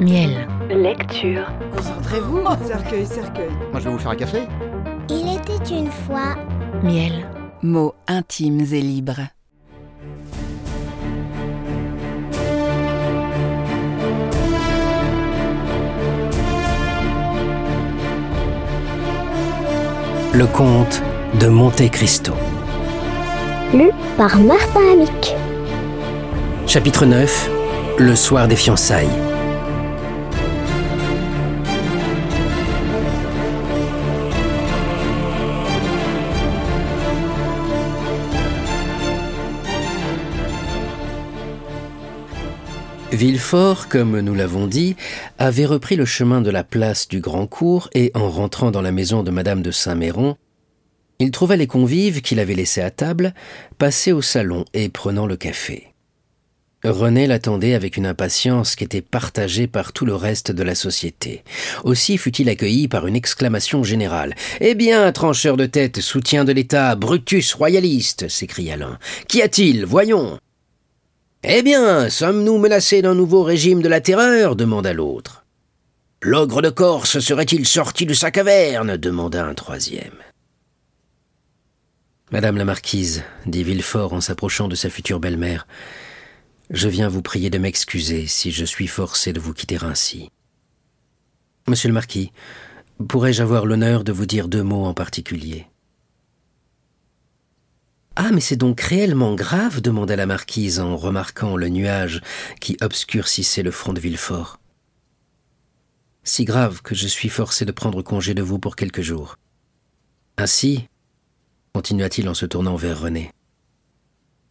Miel. Lecture. Concentrez-vous. Cercueil, cercueil. Moi, je vais vous faire un café. Il était une fois. Miel. Mots intimes et libres. Le comte de Monte Cristo. Lu par Martin Amic. Chapitre 9. Le soir des fiançailles. Villefort, comme nous l'avons dit, avait repris le chemin de la place du Grand Cours et, en rentrant dans la maison de Madame de Saint-Méron, il trouva les convives qu'il avait laissés à table passer au salon et prenant le café. René l'attendait avec une impatience qui était partagée par tout le reste de la société. Aussi fut-il accueilli par une exclamation générale. Eh bien, trancheur de tête, soutien de l'État, Brutus royaliste, s'écria l'un. Qu'y a-t-il? Voyons. Eh bien, sommes-nous menacés d'un nouveau régime de la terreur demanda l'autre. L'ogre de Corse serait-il sorti de sa caverne demanda un troisième. Madame la marquise, dit Villefort en s'approchant de sa future belle-mère, je viens vous prier de m'excuser si je suis forcé de vous quitter ainsi. Monsieur le marquis, pourrais-je avoir l'honneur de vous dire deux mots en particulier? Ah, mais c'est donc réellement grave demanda la marquise en remarquant le nuage qui obscurcissait le front de Villefort. Si grave que je suis forcé de prendre congé de vous pour quelques jours. Ainsi, continua-t-il en se tournant vers René,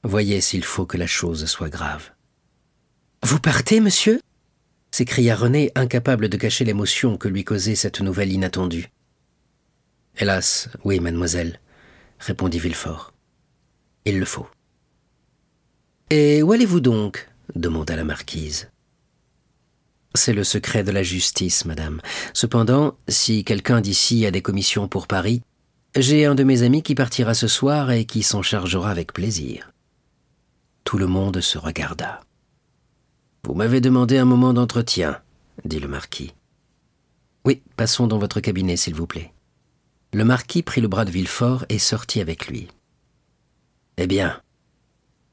Voyez s'il faut que la chose soit grave. Vous partez, monsieur? s'écria René, incapable de cacher l'émotion que lui causait cette nouvelle inattendue. Hélas, oui, mademoiselle, répondit Villefort. Il le faut. Et où allez-vous donc? demanda la marquise. C'est le secret de la justice, madame. Cependant, si quelqu'un d'ici a des commissions pour Paris, j'ai un de mes amis qui partira ce soir et qui s'en chargera avec plaisir. Tout le monde se regarda. Vous m'avez demandé un moment d'entretien, dit le marquis. Oui, passons dans votre cabinet, s'il vous plaît. Le marquis prit le bras de Villefort et sortit avec lui. Eh bien,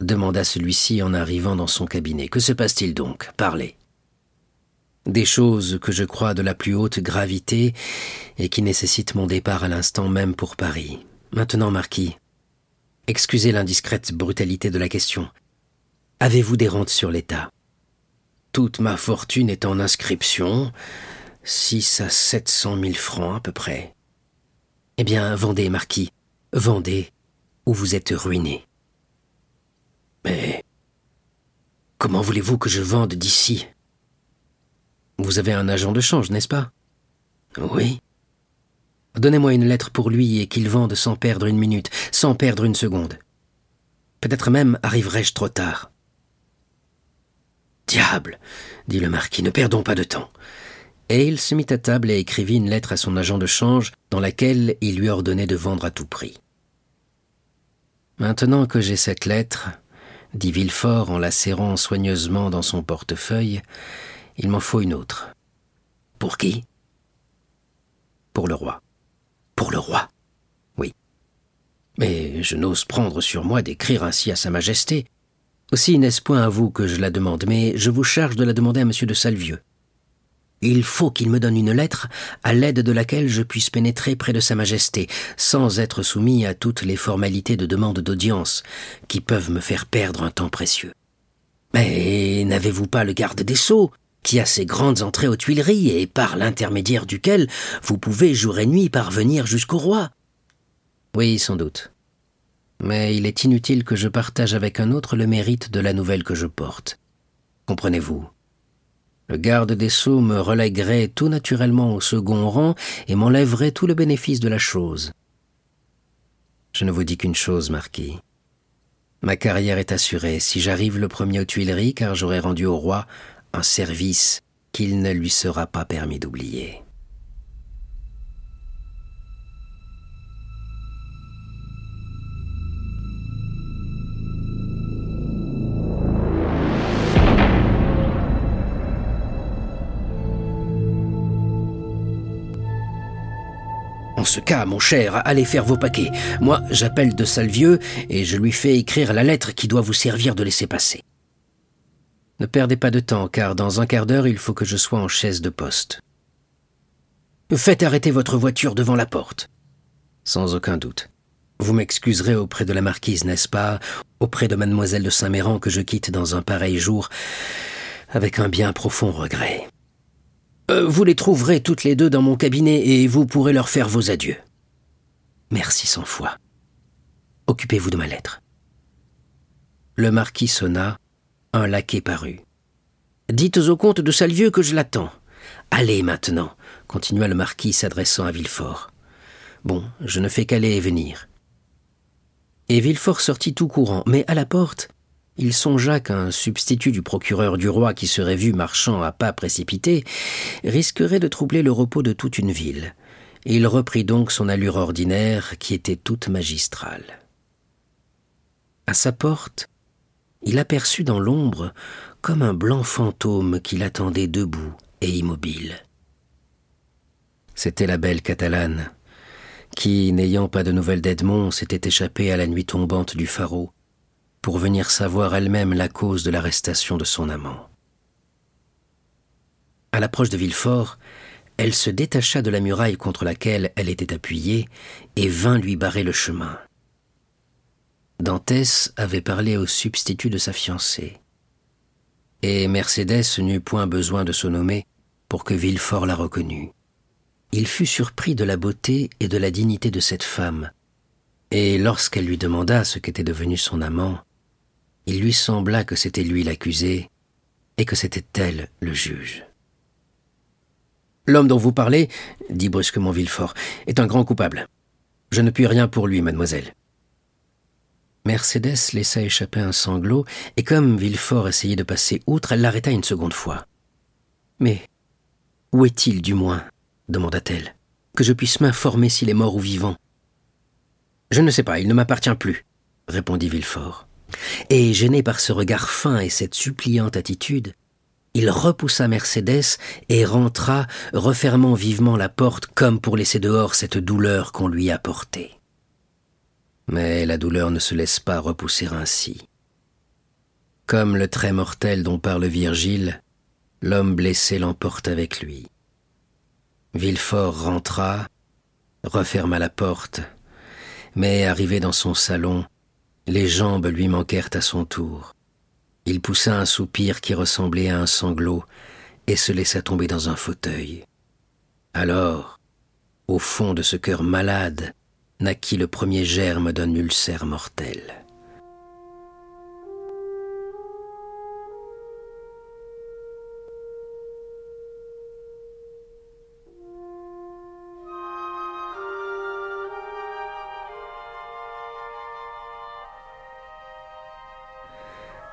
demanda celui-ci en arrivant dans son cabinet, que se passe-t-il donc? Parlez. Des choses que je crois de la plus haute gravité et qui nécessitent mon départ à l'instant même pour Paris. Maintenant, marquis, Excusez l'indiscrète brutalité de la question. Avez-vous des rentes sur l'État? Toute ma fortune est en inscription, six à sept cent mille francs à peu près. Eh bien, vendez, marquis, vendez, ou vous êtes ruiné. Mais comment voulez-vous que je vende d'ici? Vous avez un agent de change, n'est-ce pas? Oui. Donnez-moi une lettre pour lui et qu'il vende sans perdre une minute, sans perdre une seconde. Peut-être même arriverai-je trop tard. Diable, dit le marquis, ne perdons pas de temps. Et il se mit à table et écrivit une lettre à son agent de change dans laquelle il lui ordonnait de vendre à tout prix. Maintenant que j'ai cette lettre, dit Villefort en la serrant soigneusement dans son portefeuille, il m'en faut une autre. Pour qui? Pour le roi. Pour le roi. Oui. Mais je n'ose prendre sur moi d'écrire ainsi à Sa Majesté. Aussi n'est-ce point à vous que je la demande, mais je vous charge de la demander à M. de Salvieux. Il faut qu'il me donne une lettre à l'aide de laquelle je puisse pénétrer près de Sa Majesté, sans être soumis à toutes les formalités de demande d'audience, qui peuvent me faire perdre un temps précieux. Mais n'avez-vous pas le garde des sceaux qui a ses grandes entrées aux Tuileries et par l'intermédiaire duquel vous pouvez jour et nuit parvenir jusqu'au roi? Oui, sans doute. Mais il est inutile que je partage avec un autre le mérite de la nouvelle que je porte. Comprenez-vous? Le garde des sceaux me relèguerait tout naturellement au second rang et m'enlèverait tout le bénéfice de la chose. Je ne vous dis qu'une chose, Marquis. Ma carrière est assurée si j'arrive le premier aux Tuileries, car j'aurai rendu au roi un service qu'il ne lui sera pas permis d'oublier. Ce cas, mon cher, allez faire vos paquets. Moi, j'appelle de Salvieux et je lui fais écrire la lettre qui doit vous servir de laisser passer. Ne perdez pas de temps, car dans un quart d'heure, il faut que je sois en chaise de poste. Faites arrêter votre voiture devant la porte. Sans aucun doute. Vous m'excuserez auprès de la marquise, n'est-ce pas? Auprès de mademoiselle de Saint-Méran que je quitte dans un pareil jour, avec un bien profond regret. Euh, vous les trouverez toutes les deux dans mon cabinet et vous pourrez leur faire vos adieux. Merci cent fois. Occupez-vous de ma lettre. Le marquis sonna, un laquais parut. Dites au comte de Salvieux que je l'attends. Allez maintenant, continua le marquis s'adressant à Villefort. Bon, je ne fais qu'aller et venir. Et Villefort sortit tout courant, mais à la porte, il songea qu'un substitut du procureur du roi qui serait vu marchant à pas précipités risquerait de troubler le repos de toute une ville. Il reprit donc son allure ordinaire qui était toute magistrale. À sa porte, il aperçut dans l'ombre comme un blanc fantôme qui l'attendait debout et immobile. C'était la belle Catalane, qui, n'ayant pas de nouvelles d'Edmond, s'était échappée à la nuit tombante du pharaon pour venir savoir elle-même la cause de l'arrestation de son amant. À l'approche de Villefort, elle se détacha de la muraille contre laquelle elle était appuyée et vint lui barrer le chemin. Dantès avait parlé au substitut de sa fiancée. Et Mercédès n'eut point besoin de se nommer pour que Villefort la reconnût il fut surpris de la beauté et de la dignité de cette femme, et lorsqu'elle lui demanda ce qu'était devenu son amant, il lui sembla que c'était lui l'accusé et que c'était elle le juge. L'homme dont vous parlez, dit brusquement Villefort, est un grand coupable. Je ne puis rien pour lui, mademoiselle. Mercédès laissa échapper un sanglot, et comme Villefort essayait de passer outre, elle l'arrêta une seconde fois. Mais où est-il, du moins? demanda-t-elle, que je puisse m'informer s'il est mort ou vivant. Je ne sais pas, il ne m'appartient plus, répondit Villefort. Et gêné par ce regard fin et cette suppliante attitude, il repoussa Mercédès et rentra, refermant vivement la porte comme pour laisser dehors cette douleur qu'on lui apportait. Mais la douleur ne se laisse pas repousser ainsi. Comme le trait mortel dont parle Virgile, l'homme blessé l'emporte avec lui. Villefort rentra, referma la porte, mais arrivé dans son salon, les jambes lui manquèrent à son tour. Il poussa un soupir qui ressemblait à un sanglot et se laissa tomber dans un fauteuil. Alors, au fond de ce cœur malade, naquit le premier germe d'un ulcère mortel.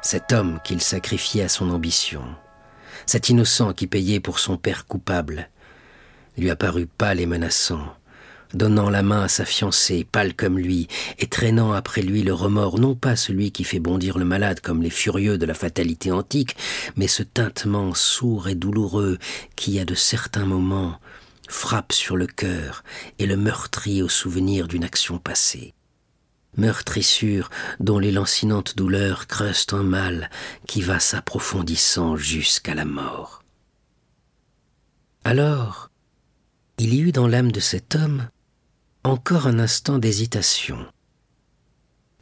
Cet homme qu'il sacrifiait à son ambition, cet innocent qui payait pour son père coupable, lui apparut pâle et menaçant, donnant la main à sa fiancée, pâle comme lui, et traînant après lui le remords, non pas celui qui fait bondir le malade comme les furieux de la fatalité antique, mais ce tintement sourd et douloureux qui, à de certains moments, frappe sur le cœur et le meurtrit au souvenir d'une action passée meurtrissure dont les lancinantes douleurs creusent un mal qui va s'approfondissant jusqu'à la mort. Alors, il y eut dans l'âme de cet homme encore un instant d'hésitation.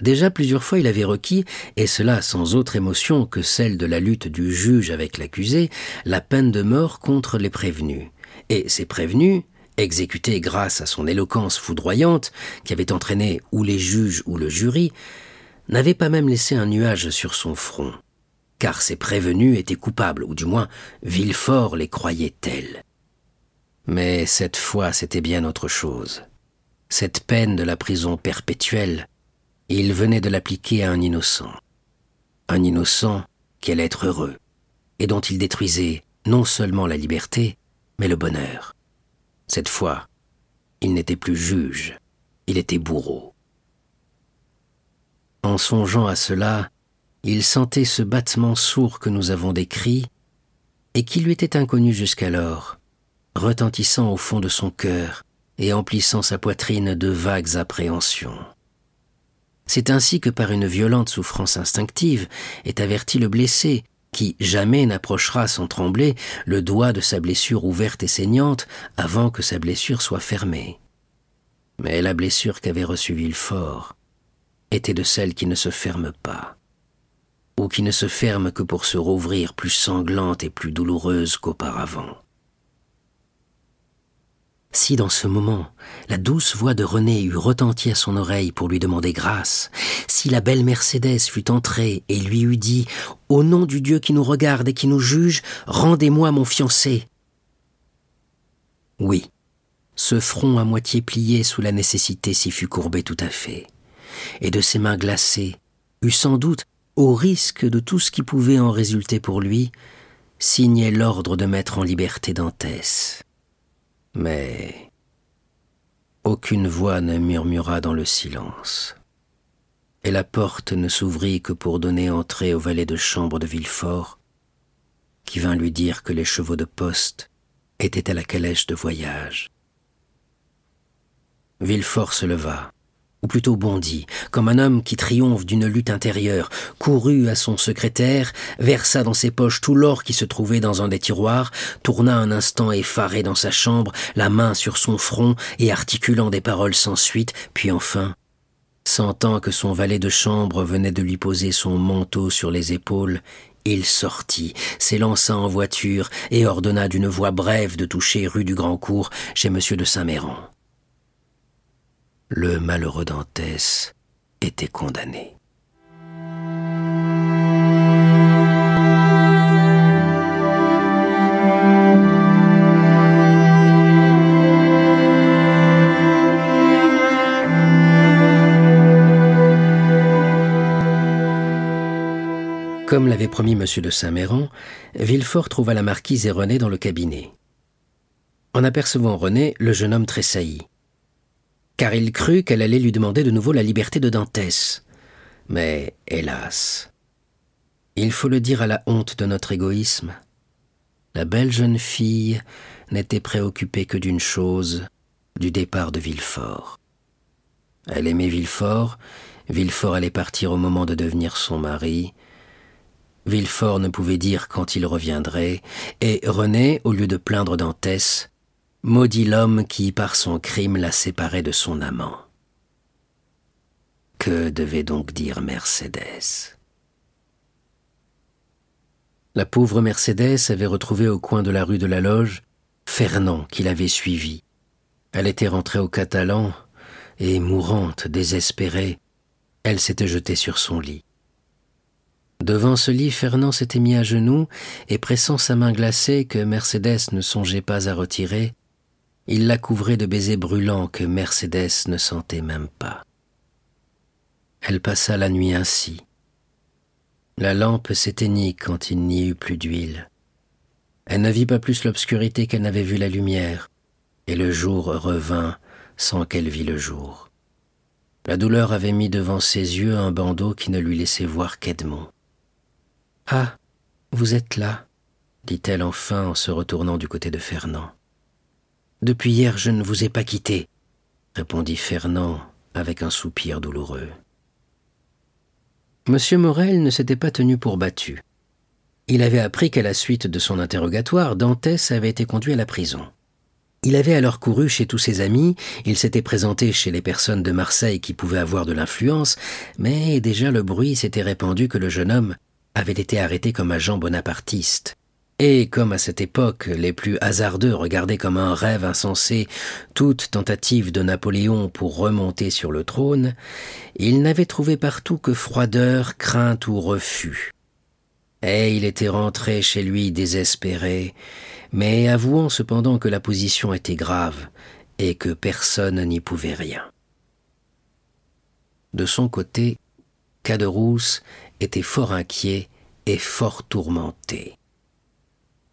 Déjà plusieurs fois il avait requis, et cela sans autre émotion que celle de la lutte du juge avec l'accusé, la peine de mort contre les prévenus. Et ces prévenus, exécuté grâce à son éloquence foudroyante, qui avait entraîné ou les juges ou le jury, n'avait pas même laissé un nuage sur son front, car ses prévenus étaient coupables, ou du moins Villefort les croyait tels. Mais cette fois c'était bien autre chose. Cette peine de la prison perpétuelle, il venait de l'appliquer à un innocent. Un innocent qui être heureux, et dont il détruisait non seulement la liberté, mais le bonheur. Cette fois, il n'était plus juge, il était bourreau. En songeant à cela, il sentait ce battement sourd que nous avons décrit, et qui lui était inconnu jusqu'alors, retentissant au fond de son cœur et emplissant sa poitrine de vagues appréhensions. C'est ainsi que par une violente souffrance instinctive est averti le blessé, qui jamais n'approchera sans trembler le doigt de sa blessure ouverte et saignante avant que sa blessure soit fermée. Mais la blessure qu'avait reçue Villefort était de celles qui ne se ferment pas, ou qui ne se ferment que pour se rouvrir plus sanglante et plus douloureuse qu'auparavant. Si dans ce moment la douce voix de René eût retenti à son oreille pour lui demander grâce, si la belle Mercédès fût entrée et lui eût dit Au nom du Dieu qui nous regarde et qui nous juge, rendez-moi mon fiancé. Oui, ce front à moitié plié sous la nécessité s'y fut courbé tout à fait, et de ses mains glacées, eût sans doute, au risque de tout ce qui pouvait en résulter pour lui, signé l'ordre de mettre en liberté Dantès. Mais aucune voix ne murmura dans le silence, et la porte ne s'ouvrit que pour donner entrée au valet de chambre de Villefort, qui vint lui dire que les chevaux de poste étaient à la calèche de voyage. Villefort se leva, ou plutôt bondit, comme un homme qui triomphe d'une lutte intérieure, courut à son secrétaire, versa dans ses poches tout l'or qui se trouvait dans un des tiroirs, tourna un instant effaré dans sa chambre, la main sur son front et articulant des paroles sans suite, puis enfin, sentant que son valet de chambre venait de lui poser son manteau sur les épaules, il sortit, s'élança en voiture et ordonna d'une voix brève de toucher rue du Grand Cours chez monsieur de Saint-Méran le malheureux Dantès était condamné. Comme l'avait promis M. de Saint-Méran, Villefort trouva la marquise et René dans le cabinet. En apercevant René, le jeune homme tressaillit car il crut qu'elle allait lui demander de nouveau la liberté de Dantès. Mais, hélas, il faut le dire à la honte de notre égoïsme, la belle jeune fille n'était préoccupée que d'une chose, du départ de Villefort. Elle aimait Villefort, Villefort allait partir au moment de devenir son mari, Villefort ne pouvait dire quand il reviendrait, et René, au lieu de plaindre Dantès, Maudit l'homme qui, par son crime, la séparait de son amant. Que devait donc dire Mercédès La pauvre Mercédès avait retrouvé au coin de la rue de la Loge Fernand qui l'avait suivi. Elle était rentrée au Catalan et, mourante, désespérée, elle s'était jetée sur son lit. Devant ce lit, Fernand s'était mis à genoux et pressant sa main glacée que Mercédès ne songeait pas à retirer, il la couvrait de baisers brûlants que Mercédès ne sentait même pas. Elle passa la nuit ainsi. La lampe s'éteignit quand il n'y eut plus d'huile. Elle ne vit pas plus l'obscurité qu'elle n'avait vu la lumière, et le jour revint sans qu'elle vît le jour. La douleur avait mis devant ses yeux un bandeau qui ne lui laissait voir qu'Edmond. Ah, vous êtes là, dit-elle enfin en se retournant du côté de Fernand. Depuis hier, je ne vous ai pas quitté, répondit Fernand avec un soupir douloureux. Monsieur Morel ne s'était pas tenu pour battu. Il avait appris qu'à la suite de son interrogatoire, Dantès avait été conduit à la prison. Il avait alors couru chez tous ses amis, il s'était présenté chez les personnes de Marseille qui pouvaient avoir de l'influence, mais déjà le bruit s'était répandu que le jeune homme avait été arrêté comme agent bonapartiste. Et comme à cette époque les plus hasardeux regardaient comme un rêve insensé toute tentative de Napoléon pour remonter sur le trône, il n'avait trouvé partout que froideur, crainte ou refus. Et il était rentré chez lui désespéré, mais avouant cependant que la position était grave et que personne n'y pouvait rien. De son côté, Caderousse était fort inquiet et fort tourmenté.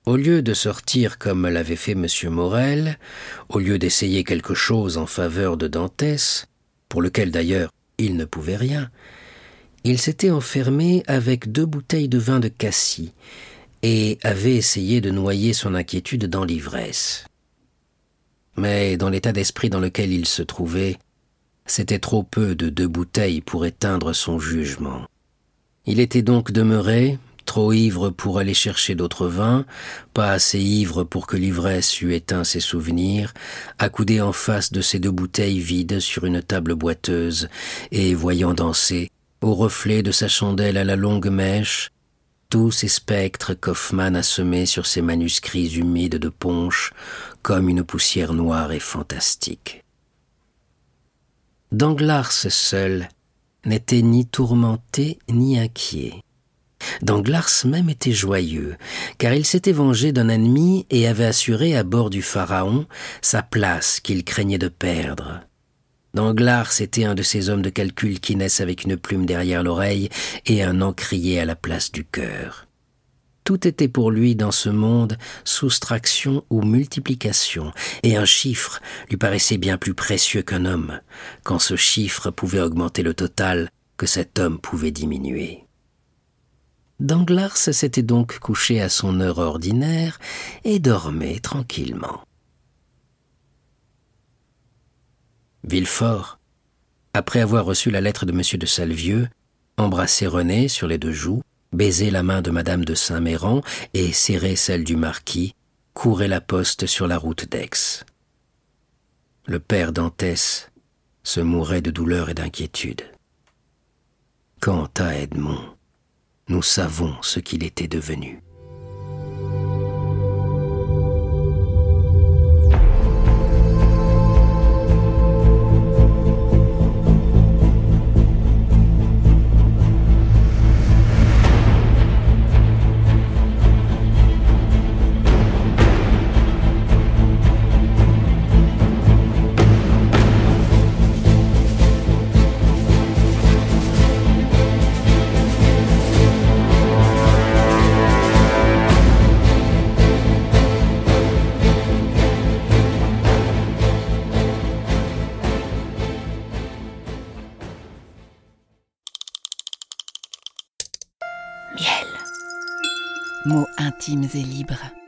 Au lieu de sortir comme l'avait fait M. Morel, au lieu d'essayer quelque chose en faveur de Dantès, pour lequel d'ailleurs il ne pouvait rien, il s'était enfermé avec deux bouteilles de vin de cassis et avait essayé de noyer son inquiétude dans l'ivresse. Mais dans l'état d'esprit dans lequel il se trouvait, c'était trop peu de deux bouteilles pour éteindre son jugement. Il était donc demeuré, trop ivre pour aller chercher d'autres vins, pas assez ivre pour que l'ivresse eût éteint ses souvenirs, accoudé en face de ces deux bouteilles vides sur une table boiteuse, et voyant danser, au reflet de sa chandelle à la longue mèche, tous ces spectres qu'Hoffmann a semés sur ses manuscrits humides de ponche, comme une poussière noire et fantastique. Danglars seul n'était ni tourmenté ni inquiet. Danglars même était joyeux, car il s'était vengé d'un ennemi et avait assuré à bord du Pharaon sa place qu'il craignait de perdre. Danglars était un de ces hommes de calcul qui naissent avec une plume derrière l'oreille et un encrier à la place du cœur. Tout était pour lui dans ce monde soustraction ou multiplication, et un chiffre lui paraissait bien plus précieux qu'un homme, quand ce chiffre pouvait augmenter le total que cet homme pouvait diminuer. Danglars s'était donc couché à son heure ordinaire et dormait tranquillement. Villefort, après avoir reçu la lettre de M. de Salvieux, embrassé René sur les deux joues, baisé la main de Madame de Saint-Méran et serré celle du marquis, courait la poste sur la route d'Aix. Le père d'Antès se mourait de douleur et d'inquiétude. Quant à Edmond, nous savons ce qu'il était devenu. Intimes et libres.